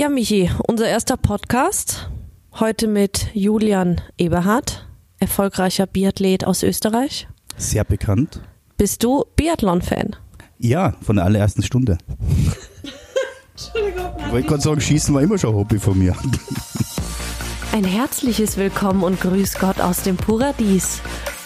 Ja, Michi, unser erster Podcast. Heute mit Julian Eberhardt, erfolgreicher Biathlet aus Österreich. Sehr bekannt. Bist du Biathlon-Fan? Ja, von der allerersten Stunde. Entschuldigung. Ich wollte gerade sagen, Schießen war immer schon ein Hobby von mir. Ein herzliches Willkommen und Grüß Gott aus dem Paradies.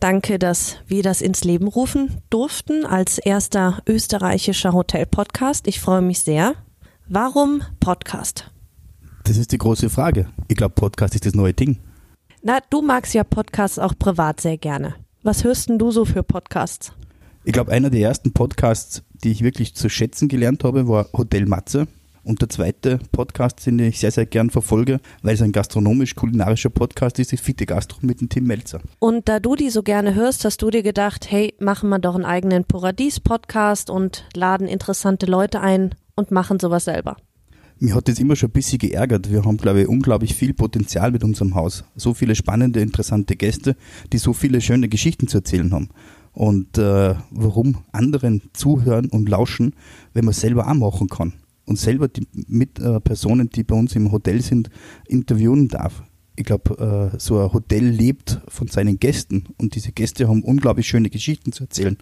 Danke, dass wir das ins Leben rufen durften als erster österreichischer Hotel-Podcast. Ich freue mich sehr. Warum Podcast? Das ist die große Frage. Ich glaube, Podcast ist das neue Ding. Na, du magst ja Podcasts auch privat sehr gerne. Was hörst denn du so für Podcasts? Ich glaube, einer der ersten Podcasts, die ich wirklich zu schätzen gelernt habe, war Hotel Matze. Und der zweite Podcast, den ich sehr, sehr gern verfolge, weil es ein gastronomisch-kulinarischer Podcast ist, ist Fitte Gastro mit dem Tim Melzer. Und da du die so gerne hörst, hast du dir gedacht, hey, machen wir doch einen eigenen Paradies-Podcast und laden interessante Leute ein und machen sowas selber. Mir hat das immer schon ein bisschen geärgert. Wir haben, glaube ich, unglaublich viel Potenzial mit unserem Haus. So viele spannende, interessante Gäste, die so viele schöne Geschichten zu erzählen haben. Und äh, warum anderen zuhören und lauschen, wenn man es selber auch machen kann und selber die mit äh, Personen, die bei uns im Hotel sind, interviewen darf. Ich glaube, äh, so ein Hotel lebt von seinen Gästen und diese Gäste haben unglaublich schöne Geschichten zu erzählen.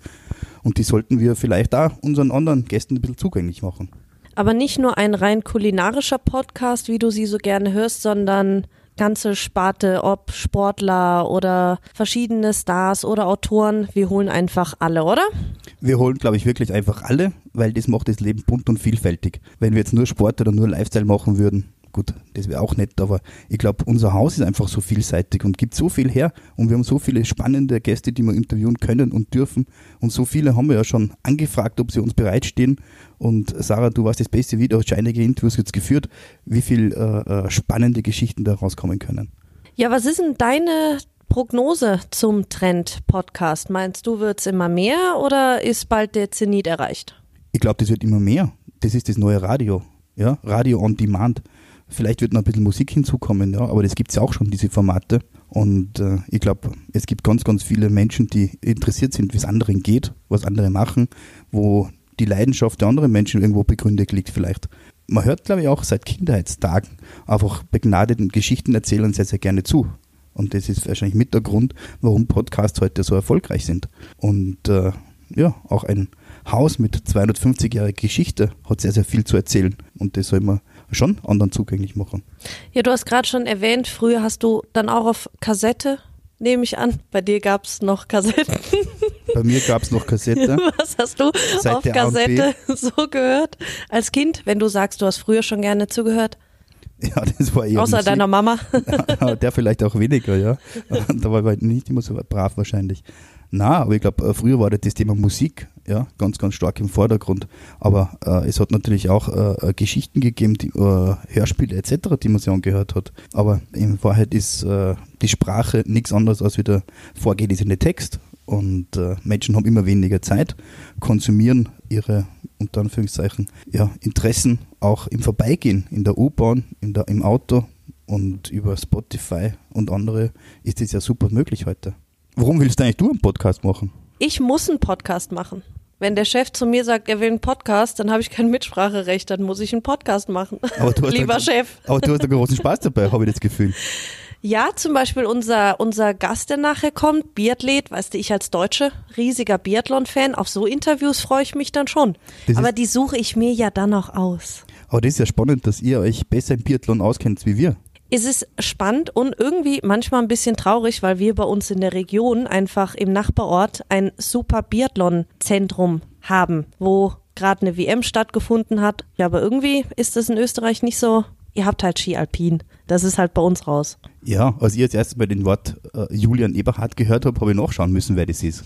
Und die sollten wir vielleicht auch unseren anderen Gästen ein bisschen zugänglich machen. Aber nicht nur ein rein kulinarischer Podcast, wie du sie so gerne hörst, sondern ganze Sparte, ob Sportler oder verschiedene Stars oder Autoren. Wir holen einfach alle, oder? Wir holen, glaube ich, wirklich einfach alle, weil das macht das Leben bunt und vielfältig. Wenn wir jetzt nur Sport oder nur Lifestyle machen würden, gut, das wäre auch nett, aber ich glaube, unser Haus ist einfach so vielseitig und gibt so viel her und wir haben so viele spannende Gäste, die wir interviewen können und dürfen und so viele haben wir ja schon angefragt, ob sie uns bereitstehen und Sarah, du warst das beste Video, hast schon einige Interviews jetzt geführt, wie viel äh, äh, spannende Geschichten da rauskommen können. Ja, was ist denn deine Prognose zum Trend-Podcast? Meinst du, wird es immer mehr oder ist bald der Zenit erreicht? Ich glaube, das wird immer mehr. Das ist das neue Radio. Ja, Radio on Demand. Vielleicht wird noch ein bisschen Musik hinzukommen, ja, aber das gibt es ja auch schon, diese Formate. Und äh, ich glaube, es gibt ganz, ganz viele Menschen, die interessiert sind, wie es anderen geht, was andere machen, wo die Leidenschaft der anderen Menschen irgendwo begründet liegt vielleicht. Man hört, glaube ich, auch seit Kindheitstagen einfach begnadeten Geschichtenerzählern sehr, sehr gerne zu. Und das ist wahrscheinlich mit der Grund, warum Podcasts heute so erfolgreich sind. Und äh, ja, auch ein Haus mit 250-jähriger Geschichte hat sehr, sehr viel zu erzählen. Und das soll man schon anderen zugänglich machen. Ja, du hast gerade schon erwähnt, früher hast du dann auch auf Kassette, nehme ich an. Bei dir gab es noch Kassetten. Bei mir gab es noch Kassette. Was hast du Seit auf Kassette so gehört als Kind, wenn du sagst, du hast früher schon gerne zugehört? Ja, das war eher Außer Musik. deiner Mama. der vielleicht auch weniger, ja. da war ich nicht immer so brav wahrscheinlich. Na, aber ich glaube, äh, früher war das Thema Musik ja, ganz, ganz stark im Vordergrund. Aber äh, es hat natürlich auch äh, äh Geschichten gegeben, die, äh, Hörspiele etc., die man sich angehört hat. Aber in Wahrheit ist äh, die Sprache nichts anderes als wie der vorgelesene Text. Und Menschen haben immer weniger Zeit, konsumieren ihre, unter Anführungszeichen, ja, Interessen auch im Vorbeigehen, in der U-Bahn, im Auto und über Spotify und andere ist das ja super möglich heute. Warum willst du eigentlich du einen Podcast machen? Ich muss einen Podcast machen. Wenn der Chef zu mir sagt, er will einen Podcast, dann habe ich kein Mitspracherecht, dann muss ich einen Podcast machen. Lieber einen, Chef. Aber du hast einen großen Spaß dabei, habe ich das Gefühl. Ja, zum Beispiel unser, unser Gast, der nachher kommt, Biathlet, weißt du, ich als Deutsche, riesiger Biathlon-Fan, auf so Interviews freue ich mich dann schon. Das aber die suche ich mir ja dann auch aus. Aber das ist ja spannend, dass ihr euch besser im Biathlon auskennt wie wir ist es spannend und irgendwie manchmal ein bisschen traurig, weil wir bei uns in der Region einfach im Nachbarort ein super Biathlon-Zentrum haben, wo gerade eine WM stattgefunden hat. Ja, aber irgendwie ist das in Österreich nicht so. Ihr habt halt Ski Alpin. Das ist halt bei uns raus. Ja, als ich jetzt erst mal den Wort äh, Julian Eberhardt gehört habe, habe ich nachschauen müssen, wer das ist.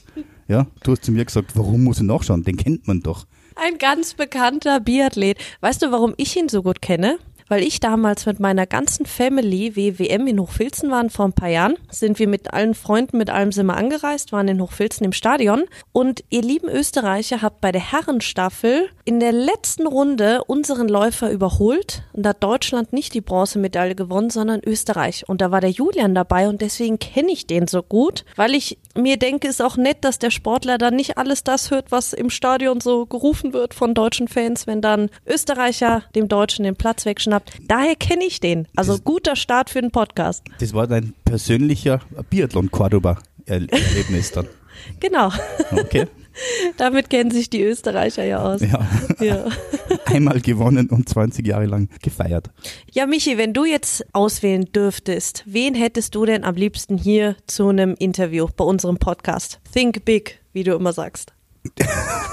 Ja, du hast zu mir gesagt, warum muss ich nachschauen? Den kennt man doch. Ein ganz bekannter Biathlet. Weißt du, warum ich ihn so gut kenne? Weil ich damals mit meiner ganzen Family WWM in Hochfilzen waren vor ein paar Jahren. Sind wir mit allen Freunden, mit allem sind wir angereist, waren in Hochfilzen im Stadion. Und ihr lieben Österreicher habt bei der Herrenstaffel in der letzten Runde unseren Läufer überholt. Und da hat Deutschland nicht die Bronzemedaille gewonnen, sondern Österreich. Und da war der Julian dabei und deswegen kenne ich den so gut, weil ich mir denke, ist auch nett, dass der Sportler dann nicht alles das hört, was im Stadion so gerufen wird von deutschen Fans, wenn dann Österreicher dem Deutschen den Platz wegschnappt. Daher kenne ich den. Also das, guter Start für den Podcast. Das war dein persönlicher Biathlon Cordoba Erlebnis dann. Genau. Okay. Damit kennen sich die Österreicher ja aus. Ja. ja. Einmal gewonnen und 20 Jahre lang gefeiert. Ja, Michi, wenn du jetzt auswählen dürftest, wen hättest du denn am liebsten hier zu einem Interview bei unserem Podcast? Think big, wie du immer sagst.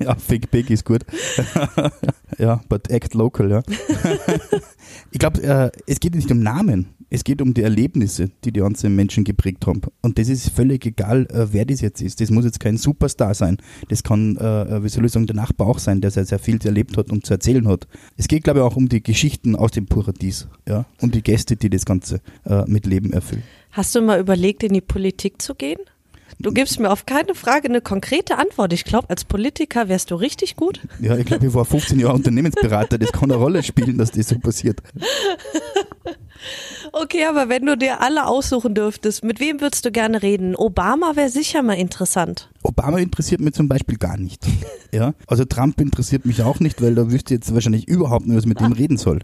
ja, think big ist gut. ja, but act local, ja. ich glaube, äh, es geht nicht um Namen. Es geht um die Erlebnisse, die die ganzen Menschen geprägt haben. Und das ist völlig egal, äh, wer das jetzt ist. Das muss jetzt kein Superstar sein. Das kann, äh, wie soll ich sagen, der Nachbar auch sein, der sehr, sehr viel erlebt hat und zu erzählen hat. Es geht, glaube ich, auch um die Geschichten aus dem Paradies. Ja? Um die Gäste, die das Ganze äh, mit Leben erfüllen. Hast du mal überlegt, in die Politik zu gehen? Du gibst mir auf keine Frage eine konkrete Antwort. Ich glaube, als Politiker wärst du richtig gut. Ja, ich glaube, ich war 15 Jahre Unternehmensberater. Das kann eine Rolle spielen, dass das so passiert. Okay, aber wenn du dir alle aussuchen dürftest, mit wem würdest du gerne reden? Obama wäre sicher mal interessant. Obama interessiert mich zum Beispiel gar nicht. Ja, also Trump interessiert mich auch nicht, weil da wüsste jetzt wahrscheinlich überhaupt nicht, was mit dem reden soll.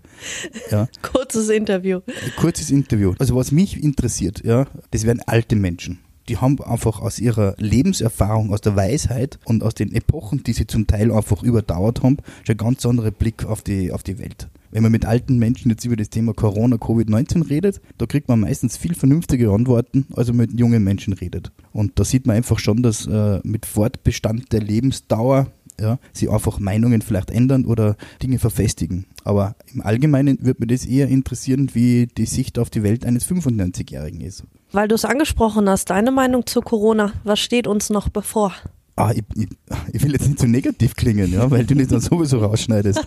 Ja. Kurzes Interview. Kurzes Interview. Also was mich interessiert, ja, das wären alte Menschen die haben einfach aus ihrer Lebenserfahrung, aus der Weisheit und aus den Epochen, die sie zum Teil einfach überdauert haben, schon einen ganz anderen Blick auf die, auf die Welt. Wenn man mit alten Menschen jetzt über das Thema Corona, Covid-19 redet, da kriegt man meistens viel vernünftige Antworten, als man mit jungen Menschen redet. Und da sieht man einfach schon, dass äh, mit Fortbestand der Lebensdauer ja, sie einfach Meinungen vielleicht ändern oder Dinge verfestigen. Aber im Allgemeinen würde mich das eher interessieren, wie die Sicht auf die Welt eines 95-Jährigen ist. Weil du es angesprochen hast, deine Meinung zu Corona, was steht uns noch bevor? Ah, ich, ich, ich, will jetzt nicht zu so negativ klingen, ja, weil du das dann sowieso rausschneidest.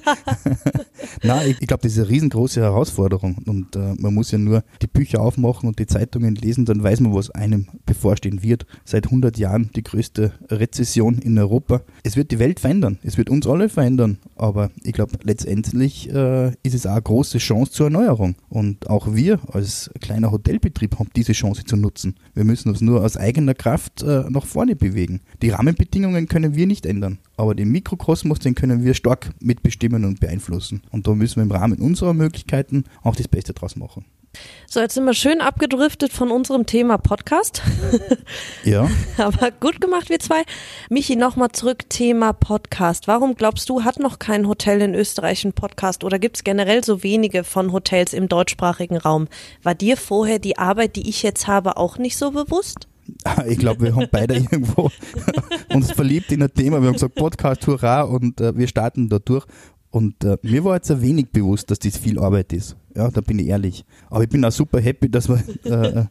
Nein, ich, ich glaube, das ist eine riesengroße Herausforderung und äh, man muss ja nur die Bücher aufmachen und die Zeitungen lesen, dann weiß man, was einem bevorstehen wird. Seit 100 Jahren die größte Rezession in Europa. Es wird die Welt verändern, es wird uns alle verändern, aber ich glaube, letztendlich äh, ist es auch eine große Chance zur Erneuerung und auch wir als kleiner Hotelbetrieb haben diese Chance zu nutzen. Wir müssen uns nur aus eigener Kraft äh, nach vorne bewegen. Die Rahmenbedingungen Rahmenbedingungen können wir nicht ändern, aber den Mikrokosmos, den können wir stark mitbestimmen und beeinflussen. Und da müssen wir im Rahmen unserer Möglichkeiten auch das Beste draus machen. So, jetzt sind wir schön abgedriftet von unserem Thema Podcast. Ja. Aber gut gemacht, wir zwei. Michi, nochmal zurück, Thema Podcast. Warum glaubst du, hat noch kein Hotel in Österreich einen Podcast oder gibt es generell so wenige von Hotels im deutschsprachigen Raum? War dir vorher die Arbeit, die ich jetzt habe, auch nicht so bewusst? Ich glaube, wir haben beide irgendwo uns verliebt in ein Thema. Wir haben gesagt, Podcast, hurra, und äh, wir starten da durch. Und äh, mir war jetzt ein wenig bewusst, dass das viel Arbeit ist. Ja, da bin ich ehrlich. Aber ich bin auch super happy, dass wir, äh,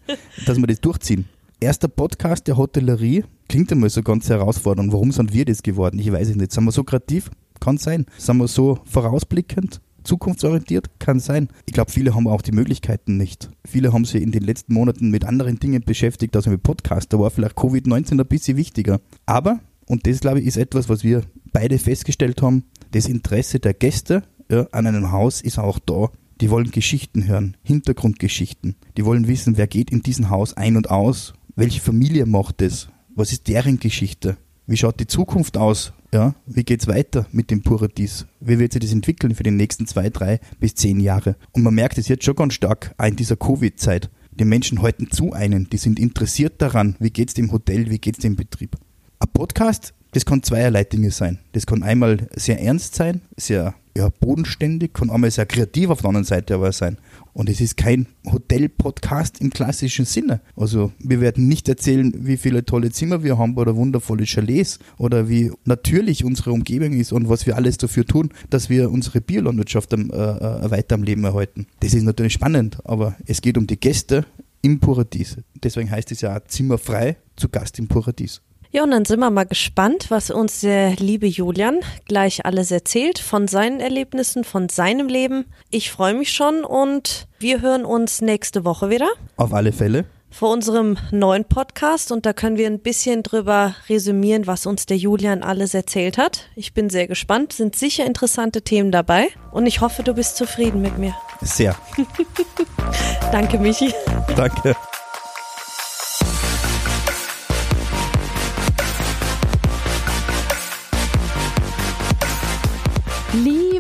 dass wir das durchziehen. Erster Podcast der Hotellerie klingt einmal so ganz herausfordernd. Warum sind wir das geworden? Ich weiß es nicht. Sind wir so kreativ? Kann sein. Sind wir so vorausblickend? Zukunftsorientiert? Kann sein. Ich glaube, viele haben auch die Möglichkeiten nicht. Viele haben sich in den letzten Monaten mit anderen Dingen beschäftigt, also mit Podcast. Da war vielleicht Covid-19 ein bisschen wichtiger. Aber, und das glaube ich ist etwas, was wir beide festgestellt haben, das Interesse der Gäste ja, an einem Haus ist auch da. Die wollen Geschichten hören, Hintergrundgeschichten. Die wollen wissen, wer geht in diesem Haus ein und aus, welche Familie macht es, was ist deren Geschichte, wie schaut die Zukunft aus ja, wie geht's weiter mit dem Paradies? Wie wird sich das entwickeln für die nächsten zwei, drei bis zehn Jahre? Und man merkt es jetzt schon ganz stark in dieser Covid-Zeit. Die Menschen halten zu einen, die sind interessiert daran, wie geht's dem Hotel, wie geht's dem Betrieb. Ein Podcast, das kann zweierlei Dinge sein. Das kann einmal sehr ernst sein, sehr ja, bodenständig, kann einmal sehr kreativ auf der anderen Seite aber sein. Und es ist kein Hotel-Podcast im klassischen Sinne. Also wir werden nicht erzählen, wie viele tolle Zimmer wir haben oder wundervolle Chalets oder wie natürlich unsere Umgebung ist und was wir alles dafür tun, dass wir unsere Biolandwirtschaft äh, äh, weiter am Leben erhalten. Das ist natürlich spannend, aber es geht um die Gäste im Paradies. Deswegen heißt es ja Zimmer frei zu Gast im Paradies. Ja, und dann sind wir mal gespannt, was uns der liebe Julian gleich alles erzählt von seinen Erlebnissen, von seinem Leben. Ich freue mich schon und wir hören uns nächste Woche wieder. Auf alle Fälle. Vor unserem neuen Podcast und da können wir ein bisschen drüber resümieren, was uns der Julian alles erzählt hat. Ich bin sehr gespannt, sind sicher interessante Themen dabei und ich hoffe, du bist zufrieden mit mir. Sehr. Danke, Michi. Danke.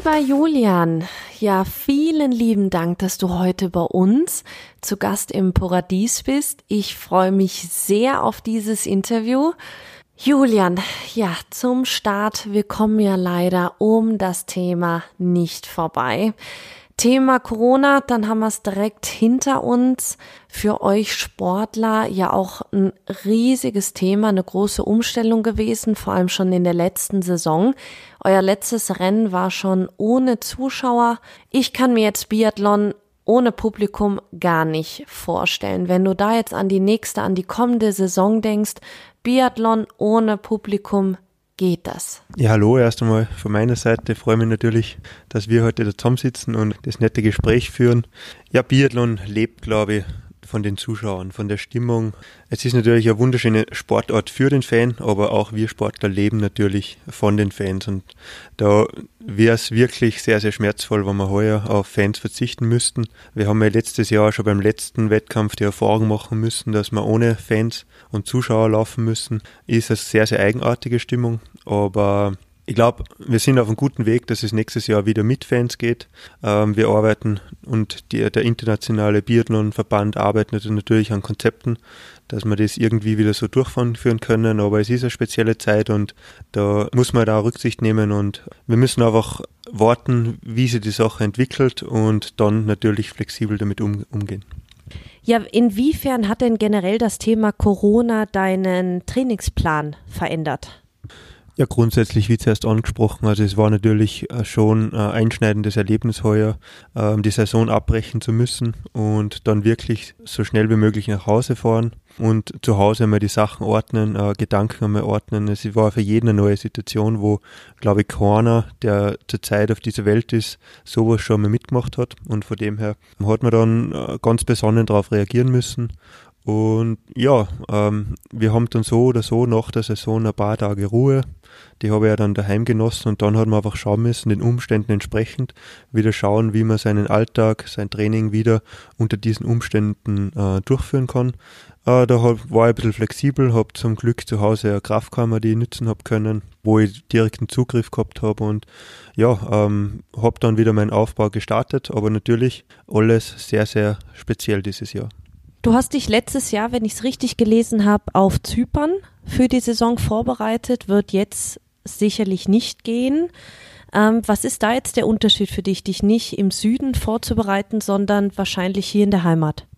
Lieber Julian, ja, vielen lieben Dank, dass du heute bei uns zu Gast im Paradies bist. Ich freue mich sehr auf dieses Interview. Julian, ja, zum Start, wir kommen ja leider um das Thema nicht vorbei. Thema Corona, dann haben wir es direkt hinter uns. Für euch Sportler ja auch ein riesiges Thema, eine große Umstellung gewesen, vor allem schon in der letzten Saison. Euer letztes Rennen war schon ohne Zuschauer. Ich kann mir jetzt Biathlon ohne Publikum gar nicht vorstellen. Wenn du da jetzt an die nächste, an die kommende Saison denkst, Biathlon ohne Publikum, geht das? Ja, hallo erst einmal von meiner Seite. Ich freue mich natürlich, dass wir heute da zusammensitzen und das nette Gespräch führen. Ja, Biathlon lebt, glaube ich, von den Zuschauern, von der Stimmung. Es ist natürlich ein wunderschöner Sportort für den Fan, aber auch wir Sportler leben natürlich von den Fans und da wäre es wirklich sehr, sehr schmerzvoll, wenn wir heuer auf Fans verzichten müssten. Wir haben ja letztes Jahr schon beim letzten Wettkampf die Erfahrung machen müssen, dass wir ohne Fans und Zuschauer laufen müssen. Ist eine sehr, sehr eigenartige Stimmung, aber ich glaube, wir sind auf einem guten Weg, dass es nächstes Jahr wieder mit Fans geht. Ähm, wir arbeiten und die, der internationale Biathlon-Verband arbeitet natürlich an Konzepten, dass wir das irgendwie wieder so durchführen können. Aber es ist eine spezielle Zeit und da muss man da Rücksicht nehmen und wir müssen einfach warten, wie sich die Sache entwickelt und dann natürlich flexibel damit um, umgehen. Ja, inwiefern hat denn generell das Thema Corona deinen Trainingsplan verändert? Ja, grundsätzlich, wie zuerst angesprochen, also es war natürlich äh, schon ein einschneidendes Erlebnis heuer, ähm, die Saison abbrechen zu müssen und dann wirklich so schnell wie möglich nach Hause fahren und zu Hause einmal die Sachen ordnen, äh, Gedanken einmal ordnen. Es war für jeden eine neue Situation, wo, glaube ich, keiner, der zurzeit auf dieser Welt ist, sowas schon mal mitgemacht hat und von dem her hat man dann äh, ganz besonnen darauf reagieren müssen und ja, ähm, wir haben dann so oder so nach der Saison ein paar Tage Ruhe. Die habe ich ja dann daheim genossen und dann hat man einfach schauen müssen, den Umständen entsprechend, wieder schauen, wie man seinen Alltag, sein Training wieder unter diesen Umständen äh, durchführen kann. Äh, da hab, war ich ein bisschen flexibel, habe zum Glück zu Hause eine Kraftkammer, die ich nutzen habe können, wo ich direkten Zugriff gehabt habe und ja, ähm, habe dann wieder meinen Aufbau gestartet, aber natürlich alles sehr, sehr speziell dieses Jahr. Du hast dich letztes Jahr, wenn ich es richtig gelesen habe, auf Zypern für die Saison vorbereitet, wird jetzt sicherlich nicht gehen. Ähm, was ist da jetzt der Unterschied für dich, dich nicht im Süden vorzubereiten, sondern wahrscheinlich hier in der Heimat?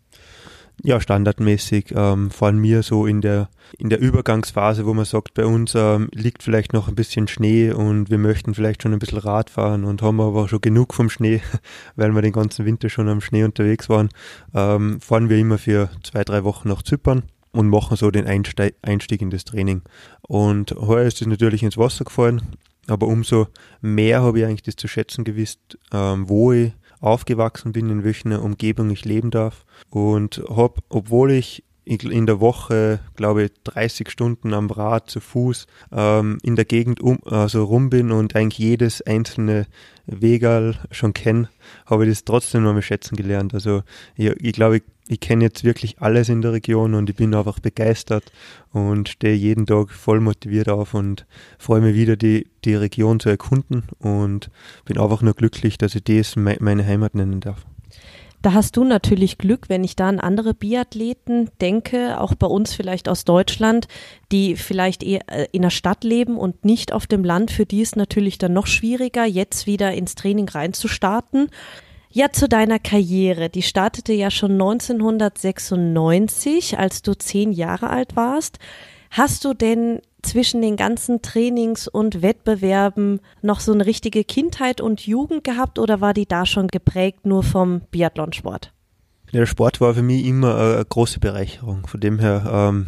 Ja, standardmäßig, ähm, vor mir so in der, in der Übergangsphase, wo man sagt, bei uns ähm, liegt vielleicht noch ein bisschen Schnee und wir möchten vielleicht schon ein bisschen Rad fahren und haben aber schon genug vom Schnee, weil wir den ganzen Winter schon am Schnee unterwegs waren, ähm, fahren wir immer für zwei, drei Wochen nach Zypern und machen so den Einsteig, Einstieg in das Training. Und heuer ist es natürlich ins Wasser gefallen, aber umso mehr habe ich eigentlich das zu schätzen gewusst, ähm, wo ich aufgewachsen bin, in welcher Umgebung ich leben darf. Und habe, obwohl ich in der Woche, glaube ich, 30 Stunden am Rad zu Fuß ähm, in der Gegend um, also rum bin und eigentlich jedes einzelne Wegal schon kenne, habe ich das trotzdem noch mal schätzen gelernt. Also ich, ich glaube, ich ich kenne jetzt wirklich alles in der Region und ich bin einfach begeistert und stehe jeden Tag voll motiviert auf und freue mich wieder, die, die Region zu erkunden und bin einfach nur glücklich, dass ich das meine Heimat nennen darf. Da hast du natürlich Glück, wenn ich da an andere Biathleten denke, auch bei uns vielleicht aus Deutschland, die vielleicht eher äh, in der Stadt leben und nicht auf dem Land. Für die ist natürlich dann noch schwieriger, jetzt wieder ins Training reinzustarten. Ja, zu deiner Karriere. Die startete ja schon 1996, als du zehn Jahre alt warst. Hast du denn zwischen den ganzen Trainings und Wettbewerben noch so eine richtige Kindheit und Jugend gehabt oder war die da schon geprägt nur vom Biathlonsport? Der Sport war für mich immer eine große Bereicherung. Von dem her ähm,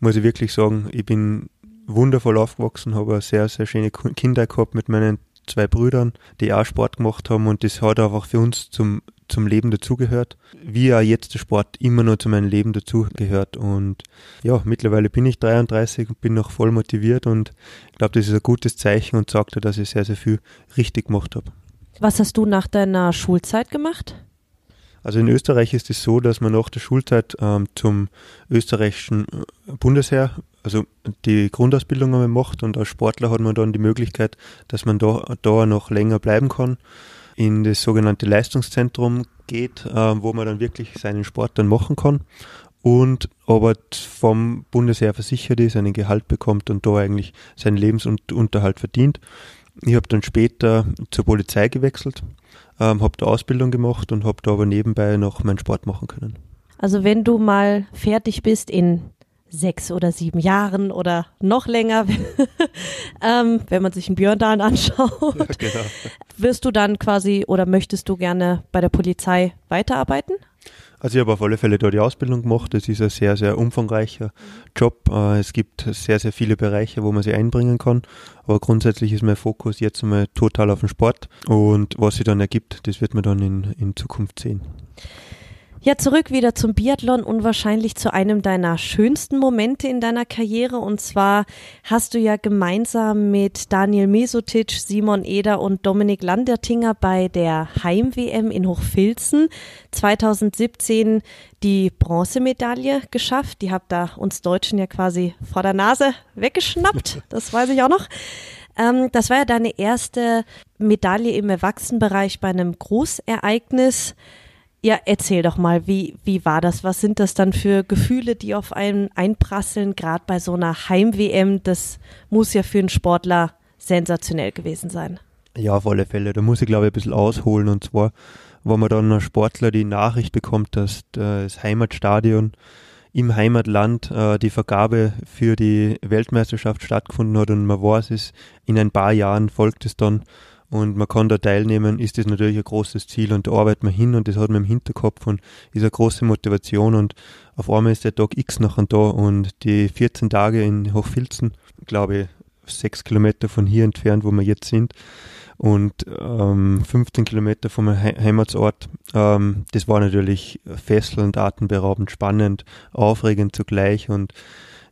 muss ich wirklich sagen, ich bin wundervoll aufgewachsen, habe eine sehr, sehr schöne Kindheit gehabt mit meinen zwei Brüdern, die auch Sport gemacht haben und das hat einfach für uns zum, zum Leben dazugehört. Wie auch jetzt der Sport immer noch zu meinem Leben dazugehört und ja, mittlerweile bin ich 33 und bin noch voll motiviert und ich glaube, das ist ein gutes Zeichen und sagt, dass ich sehr, sehr viel richtig gemacht habe. Was hast du nach deiner Schulzeit gemacht? Also in Österreich ist es so, dass man nach der Schulzeit ähm, zum österreichischen äh, Bundesheer, also die Grundausbildung einmal macht und als Sportler hat man dann die Möglichkeit, dass man da, da noch länger bleiben kann, in das sogenannte Leistungszentrum geht, äh, wo man dann wirklich seinen Sport dann machen kann und aber vom Bundesheer versichert ist, einen Gehalt bekommt und da eigentlich seinen Lebensunterhalt verdient. Ich habe dann später zur Polizei gewechselt ähm, habe da Ausbildung gemacht und habe da aber nebenbei noch meinen Sport machen können. Also wenn du mal fertig bist in sechs oder sieben Jahren oder noch länger, ähm, wenn man sich einen Björndalen anschaut, ja, genau. wirst du dann quasi oder möchtest du gerne bei der Polizei weiterarbeiten? Also ich habe auf alle Fälle da die Ausbildung gemacht. Es ist ein sehr, sehr umfangreicher Job. Äh, es gibt sehr, sehr viele Bereiche, wo man sich einbringen kann. Aber grundsätzlich ist mein Fokus jetzt mal total auf den Sport. Und was sich dann ergibt, das wird man dann in, in Zukunft sehen. Ja, zurück wieder zum Biathlon und wahrscheinlich zu einem deiner schönsten Momente in deiner Karriere. Und zwar hast du ja gemeinsam mit Daniel Mesotic, Simon Eder und Dominik Landertinger bei der Heim-WM in Hochfilzen 2017 die Bronzemedaille geschafft. Die habt da uns Deutschen ja quasi vor der Nase weggeschnappt. Das weiß ich auch noch. Ähm, das war ja deine erste Medaille im Erwachsenenbereich bei einem Großereignis. Ja, erzähl doch mal, wie, wie war das? Was sind das dann für Gefühle, die auf einen einprasseln, gerade bei so einer Heim-WM? Das muss ja für einen Sportler sensationell gewesen sein. Ja, auf alle Fälle. Da muss ich, glaube ich, ein bisschen ausholen. Und zwar, wo man dann ein Sportler die Nachricht bekommt, dass das Heimatstadion im Heimatland äh, die Vergabe für die Weltmeisterschaft stattgefunden hat und man weiß es, in ein paar Jahren folgt es dann und man kann da teilnehmen, ist das natürlich ein großes Ziel und da arbeitet man hin und das hat man im Hinterkopf und ist eine große Motivation und auf einmal ist der Tag X nachher da und die 14 Tage in Hochfilzen, glaube ich, sechs Kilometer von hier entfernt, wo wir jetzt sind und ähm, 15 Kilometer vom He Heimatsort. Ähm, das war natürlich fesselnd, atemberaubend, spannend, aufregend zugleich und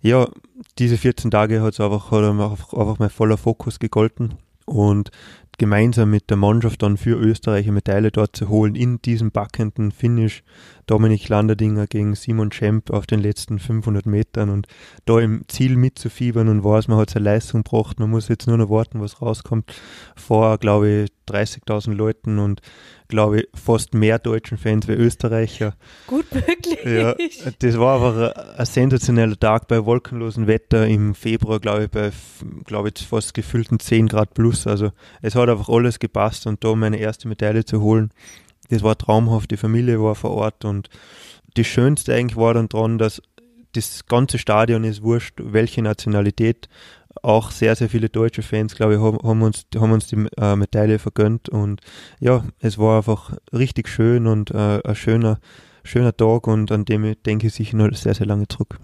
ja, diese 14 Tage hat es einfach, hat einfach, einfach mein voller Fokus gegolten und gemeinsam mit der Mannschaft dann für Österreich eine Medaille dort zu holen in diesem backenden Finish. Dominik Landerdinger gegen Simon Schemp auf den letzten 500 Metern und da im Ziel mitzufiebern und weiß, man hat seine Leistung gebracht, man muss jetzt nur noch warten, was rauskommt. Vor, glaube ich, 30.000 Leuten und glaube ich, fast mehr deutschen Fans wie Österreicher. Gut möglich. Ja, das war einfach ein, ein sensationeller Tag bei wolkenlosem Wetter im Februar, glaube ich, bei, glaube ich, fast gefühlten 10 Grad plus. Also es hat einfach alles gepasst und da meine erste Medaille zu holen, das war traumhaft. Die Familie war vor Ort und das Schönste eigentlich war dann dran, dass das ganze Stadion ist wurscht, welche Nationalität, auch sehr, sehr viele deutsche Fans, glaube ich, haben, haben, uns, haben uns die äh, Medaille vergönnt. Und ja, es war einfach richtig schön und äh, ein schöner, schöner Tag und an dem denke ich sicher noch sehr, sehr lange zurück.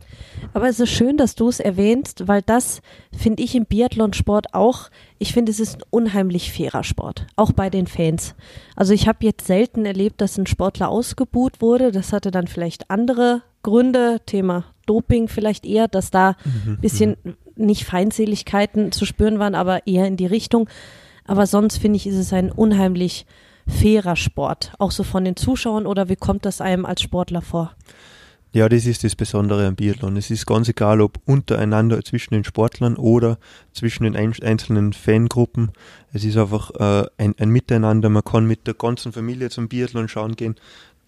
Aber es ist schön, dass du es erwähnst, weil das finde ich im Biathlonsport auch, ich finde, es ist ein unheimlich fairer Sport, auch bei den Fans. Also ich habe jetzt selten erlebt, dass ein Sportler ausgebuht wurde. Das hatte dann vielleicht andere Gründe, Thema Doping vielleicht eher, dass da ein mhm, bisschen mhm nicht Feindseligkeiten zu spüren waren, aber eher in die Richtung. Aber sonst finde ich, ist es ein unheimlich fairer Sport, auch so von den Zuschauern oder wie kommt das einem als Sportler vor? Ja, das ist das Besondere am Biathlon. Es ist ganz egal, ob untereinander zwischen den Sportlern oder zwischen den einzelnen Fangruppen. Es ist einfach äh, ein, ein Miteinander. Man kann mit der ganzen Familie zum Biathlon schauen gehen.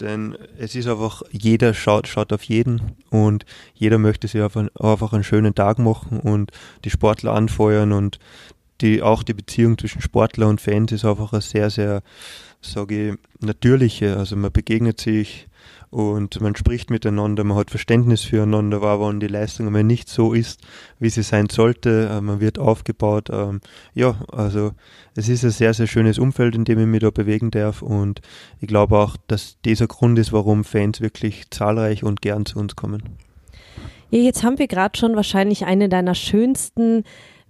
Denn es ist einfach, jeder schaut, schaut auf jeden und jeder möchte sich einfach, einfach einen schönen Tag machen und die Sportler anfeuern und die, auch die Beziehung zwischen Sportler und Fans ist einfach eine sehr, sehr, sage ich, natürliche. Also man begegnet sich und man spricht miteinander, man hat Verständnis füreinander, aber wenn die Leistung einmal nicht so ist, wie sie sein sollte, äh, man wird aufgebaut. Ähm, ja, also es ist ein sehr, sehr schönes Umfeld, in dem ich mich da bewegen darf und ich glaube auch, dass dieser Grund ist, warum Fans wirklich zahlreich und gern zu uns kommen. Ja, jetzt haben wir gerade schon wahrscheinlich eine deiner schönsten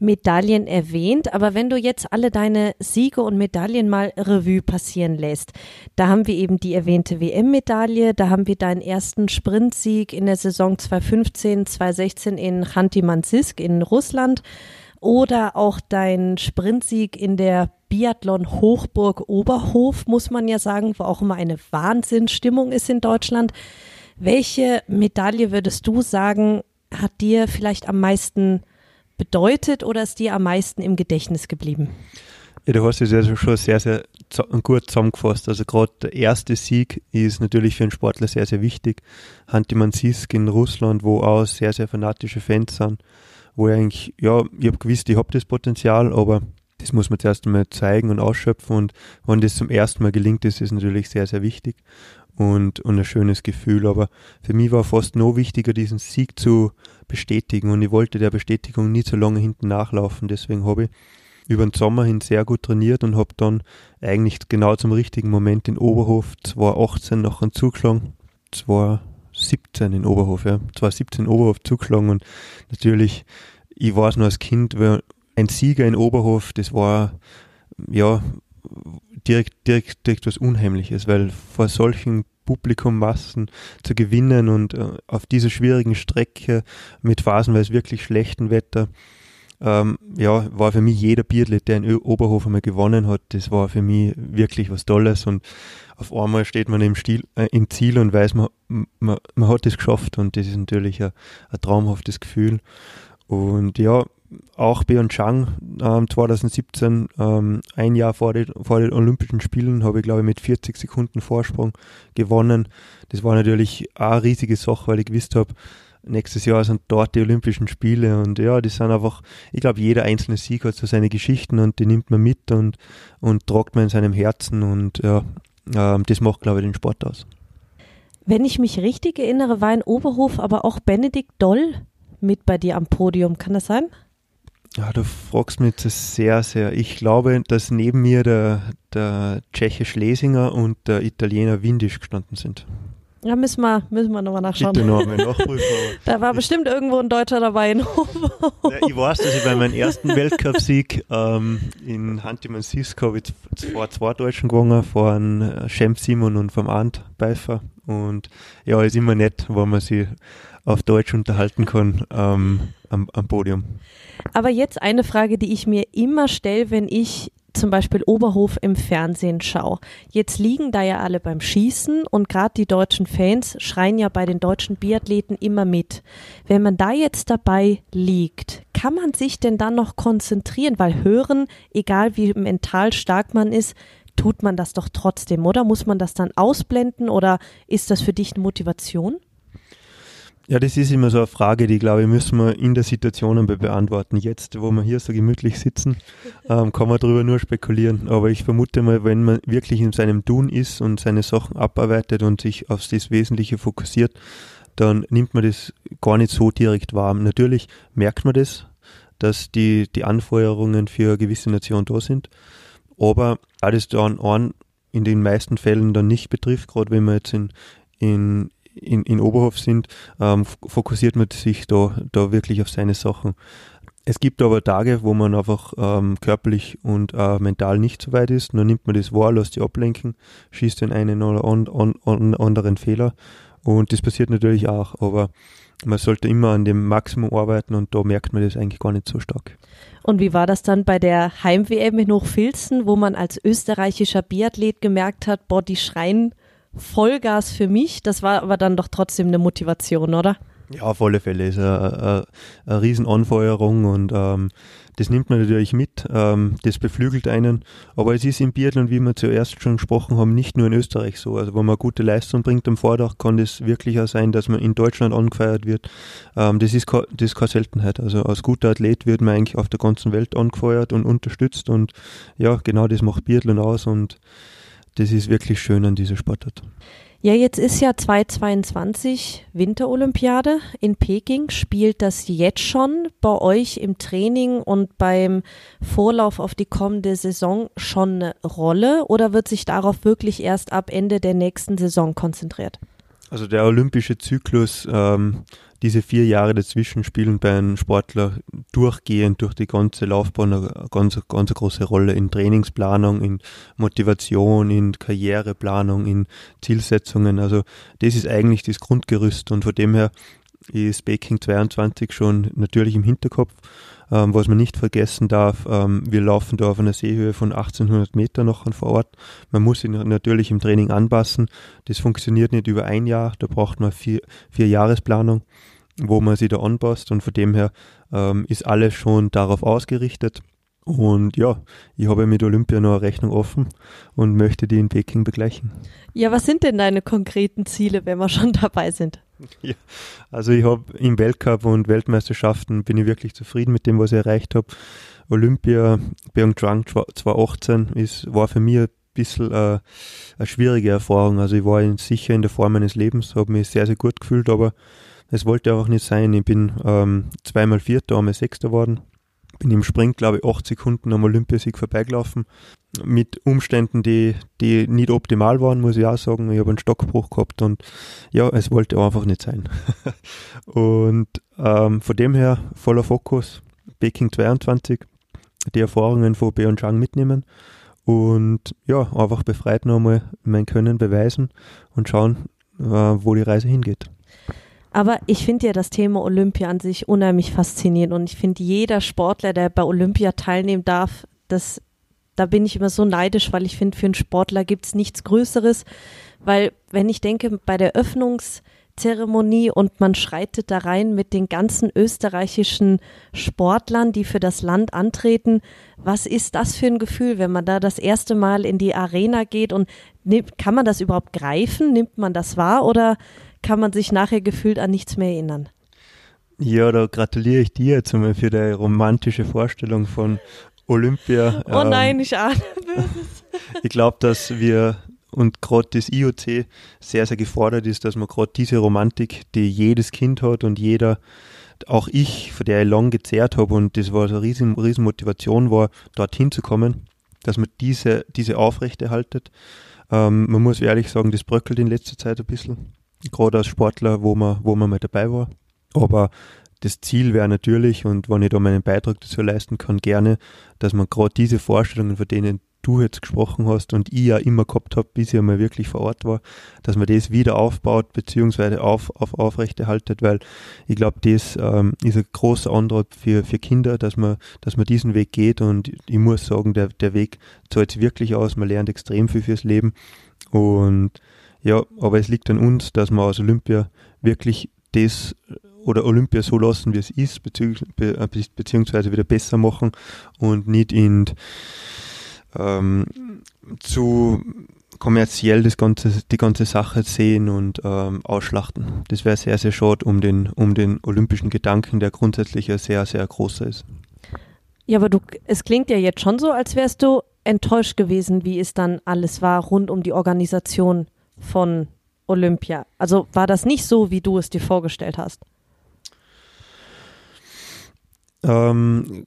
Medaillen erwähnt, aber wenn du jetzt alle deine Siege und Medaillen mal Revue passieren lässt, da haben wir eben die erwähnte WM-Medaille, da haben wir deinen ersten Sprintsieg in der Saison 2015, 2016 in Khanty-Mansisk in Russland oder auch dein Sprintsieg in der Biathlon Hochburg Oberhof, muss man ja sagen, wo auch immer eine Wahnsinnsstimmung ist in Deutschland. Welche Medaille würdest du sagen, hat dir vielleicht am meisten bedeutet oder ist dir am meisten im Gedächtnis geblieben? Ja, du hast es ja schon sehr, sehr gut zusammengefasst. Also gerade der erste Sieg ist natürlich für einen Sportler sehr, sehr wichtig. Hantimansisk in Russland, wo auch sehr, sehr fanatische Fans sind, wo ich eigentlich, ja, ich habe gewusst, ich habe das Potenzial, aber das muss man zuerst einmal zeigen und ausschöpfen und wenn das zum ersten Mal gelingt, ist es natürlich sehr, sehr wichtig und, und ein schönes Gefühl. Aber für mich war fast noch wichtiger, diesen Sieg zu bestätigen und ich wollte der Bestätigung nie zu lange hinten nachlaufen. Deswegen habe ich über den Sommer hin sehr gut trainiert und habe dann eigentlich genau zum richtigen Moment in Oberhof 2018 noch einen zugeschlagen. 2017 in Oberhof, ja. 2017 in Oberhof zugeschlagen und natürlich, ich war es noch als Kind, ein Sieger in Oberhof, das war ja direkt, direkt, direkt was Unheimliches, weil vor solchen Publikummassen zu gewinnen und äh, auf dieser schwierigen Strecke mit phasenweise wirklich schlechtem Wetter, ähm, ja, war für mich jeder Biathlet, der in Oberhof einmal gewonnen hat, das war für mich wirklich was Tolles und auf einmal steht man im, Stil, äh, im Ziel und weiß, man, man, man hat es geschafft und das ist natürlich ein, ein traumhaftes Gefühl. Und ja, auch Pyeongchang ähm, 2017, ähm, ein Jahr vor, die, vor den Olympischen Spielen, habe ich glaube ich mit 40 Sekunden Vorsprung gewonnen. Das war natürlich auch eine riesige Sache, weil ich gewusst habe, nächstes Jahr sind dort die Olympischen Spiele und ja, die sind einfach, ich glaube, jeder einzelne Sieg hat so seine Geschichten und die nimmt man mit und, und tragt man in seinem Herzen und ja, ähm, das macht, glaube ich, den Sport aus. Wenn ich mich richtig erinnere, war in Oberhof aber auch Benedikt Doll mit bei dir am Podium. Kann das sein? Ja, du fragst mich das sehr, sehr. Ich glaube, dass neben mir der, der Tscheche Schlesinger und der Italiener Windisch gestanden sind. Ja, müssen wir, müssen wir nochmal nachschauen. Bitte noch nachprüfen. da war bestimmt irgendwo ein Deutscher dabei in ja, Ich weiß, dass ich bei meinem ersten Weltcupsieg ähm, in Sisko habe ich vor zwei Deutschen gewonnen, vor einem Schem Simon und vom Arndt Beifer. Und ja, ist immer nett, wenn man sich auf Deutsch unterhalten kann ähm, am, am Podium. Aber jetzt eine Frage, die ich mir immer stelle, wenn ich zum Beispiel Oberhof im Fernsehen schaue. Jetzt liegen da ja alle beim Schießen und gerade die deutschen Fans schreien ja bei den deutschen Biathleten immer mit. Wenn man da jetzt dabei liegt, kann man sich denn dann noch konzentrieren? Weil hören, egal wie mental stark man ist, tut man das doch trotzdem, oder? Muss man das dann ausblenden oder ist das für dich eine Motivation? Ja, das ist immer so eine Frage, die, glaube ich, müssen wir in der Situation beantworten. Jetzt, wo wir hier so gemütlich sitzen, ähm, kann man darüber nur spekulieren. Aber ich vermute mal, wenn man wirklich in seinem Tun ist und seine Sachen abarbeitet und sich auf das Wesentliche fokussiert, dann nimmt man das gar nicht so direkt wahr. Natürlich merkt man das, dass die, die Anfeuerungen für eine gewisse Nation da sind. Aber da das dann an in den meisten Fällen dann nicht betrifft, gerade wenn man jetzt in, in, in, in Oberhof sind, ähm, fokussiert man sich da, da wirklich auf seine Sachen. Es gibt aber Tage, wo man einfach ähm, körperlich und äh, mental nicht so weit ist. Dann nimmt man das wahr, lässt sich ablenken, schießt den einen oder on, on, on, anderen Fehler. Und das passiert natürlich auch. Aber man sollte immer an dem Maximum arbeiten und da merkt man das eigentlich gar nicht so stark. Und wie war das dann bei der Heim-WM in Hochfilzen, wo man als österreichischer Biathlet gemerkt hat, boah, die schreien Vollgas für mich. Das war aber dann doch trotzdem eine Motivation, oder? Ja, auf alle Fälle. Ist eine, eine, eine Riesenanfeuerung und ähm, das nimmt man natürlich mit, ähm, das beflügelt einen. Aber es ist im Biathlon, wie wir zuerst schon gesprochen haben, nicht nur in Österreich so. Also wenn man gute Leistung bringt am Vordach, kann das wirklich auch sein, dass man in Deutschland angefeiert wird. Ähm, das, ist das ist keine Seltenheit. Also als guter Athlet wird man eigentlich auf der ganzen Welt angefeuert und unterstützt und ja, genau das macht Biathlon aus und das ist wirklich schön an dieser Sportart. Ja, jetzt ist ja 2022 Winterolympiade in Peking. Spielt das jetzt schon bei euch im Training und beim Vorlauf auf die kommende Saison schon eine Rolle oder wird sich darauf wirklich erst ab Ende der nächsten Saison konzentriert? Also der olympische Zyklus, ähm, diese vier Jahre dazwischen spielen bei einem Sportler durchgehend durch die ganze Laufbahn eine ganz, ganz große Rolle in Trainingsplanung, in Motivation, in Karriereplanung, in Zielsetzungen. Also das ist eigentlich das Grundgerüst und von dem her ist Baking 22 schon natürlich im Hinterkopf. Ähm, was man nicht vergessen darf, ähm, wir laufen da auf einer Seehöhe von 1800 Meter noch vor Ort. Man muss sich natürlich im Training anpassen. Das funktioniert nicht über ein Jahr. Da braucht man vier, vier Jahresplanung, wo man sich da anpasst. Und von dem her ähm, ist alles schon darauf ausgerichtet. Und ja, ich habe mit Olympia noch eine Rechnung offen und möchte die in Peking begleichen. Ja, was sind denn deine konkreten Ziele, wenn wir schon dabei sind? Ja, also ich habe im Weltcup und Weltmeisterschaften bin ich wirklich zufrieden mit dem, was ich erreicht habe. Olympia Pyeongchang 2018 ist, war für mich ein bisschen äh, eine schwierige Erfahrung. Also ich war sicher in der Form meines Lebens, habe mich sehr, sehr gut gefühlt, aber es wollte einfach nicht sein. Ich bin ähm, zweimal Vierter, einmal Sechster geworden bin im Sprint, glaube ich, acht Sekunden am Olympiasieg vorbeigelaufen. Mit Umständen, die, die nicht optimal waren, muss ich auch sagen. Ich habe einen Stockbruch gehabt und ja, es wollte einfach nicht sein. und ähm, von dem her voller Fokus, Peking 22, die Erfahrungen von Pyeongchang mitnehmen und ja, einfach befreit nochmal mein Können beweisen und schauen, äh, wo die Reise hingeht. Aber ich finde ja das Thema Olympia an sich unheimlich faszinierend und ich finde jeder Sportler, der bei Olympia teilnehmen darf, das, da bin ich immer so neidisch, weil ich finde, für einen Sportler gibt es nichts Größeres, weil wenn ich denke, bei der Öffnungszeremonie und man schreitet da rein mit den ganzen österreichischen Sportlern, die für das Land antreten. Was ist das für ein Gefühl, wenn man da das erste Mal in die Arena geht und kann man das überhaupt greifen? Nimmt man das wahr oder kann man sich nachher gefühlt an nichts mehr erinnern. Ja, da gratuliere ich dir jetzt einmal für deine romantische Vorstellung von Olympia. Oh ähm, nein, ich ahne Böses. ich glaube, dass wir und gerade das IOC sehr, sehr gefordert ist, dass man gerade diese Romantik, die jedes Kind hat und jeder, auch ich, von der ich lang gezehrt habe und das war so eine riesen, riesen Motivation war, dorthin zu kommen, dass man diese, diese aufrechterhaltet. Ähm, man muss ehrlich sagen, das bröckelt in letzter Zeit ein bisschen gerade als Sportler, wo man, wo man mal dabei war. Aber das Ziel wäre natürlich, und wenn ich da meinen Beitrag dazu leisten kann, gerne, dass man gerade diese Vorstellungen, von denen du jetzt gesprochen hast und ich ja immer gehabt habe, bis ich einmal wirklich vor Ort war, dass man das wieder aufbaut beziehungsweise auf, auf aufrechterhaltet, weil ich glaube, das ähm, ist ein großer Antrieb für, für Kinder, dass man, dass man diesen Weg geht. Und ich muss sagen, der, der Weg zahlt sich wirklich aus, man lernt extrem viel fürs Leben. Und ja, aber es liegt an uns, dass wir aus Olympia wirklich das oder Olympia so lassen, wie es ist, äh, beziehungsweise wieder besser machen und nicht in ähm, zu kommerziell das ganze, die ganze Sache sehen und ähm, ausschlachten. Das wäre sehr, sehr schade um den, um den olympischen Gedanken, der grundsätzlich ja sehr, sehr großer ist. Ja, aber du, es klingt ja jetzt schon so, als wärst du enttäuscht gewesen, wie es dann alles war rund um die Organisation von Olympia? Also war das nicht so, wie du es dir vorgestellt hast? Ähm,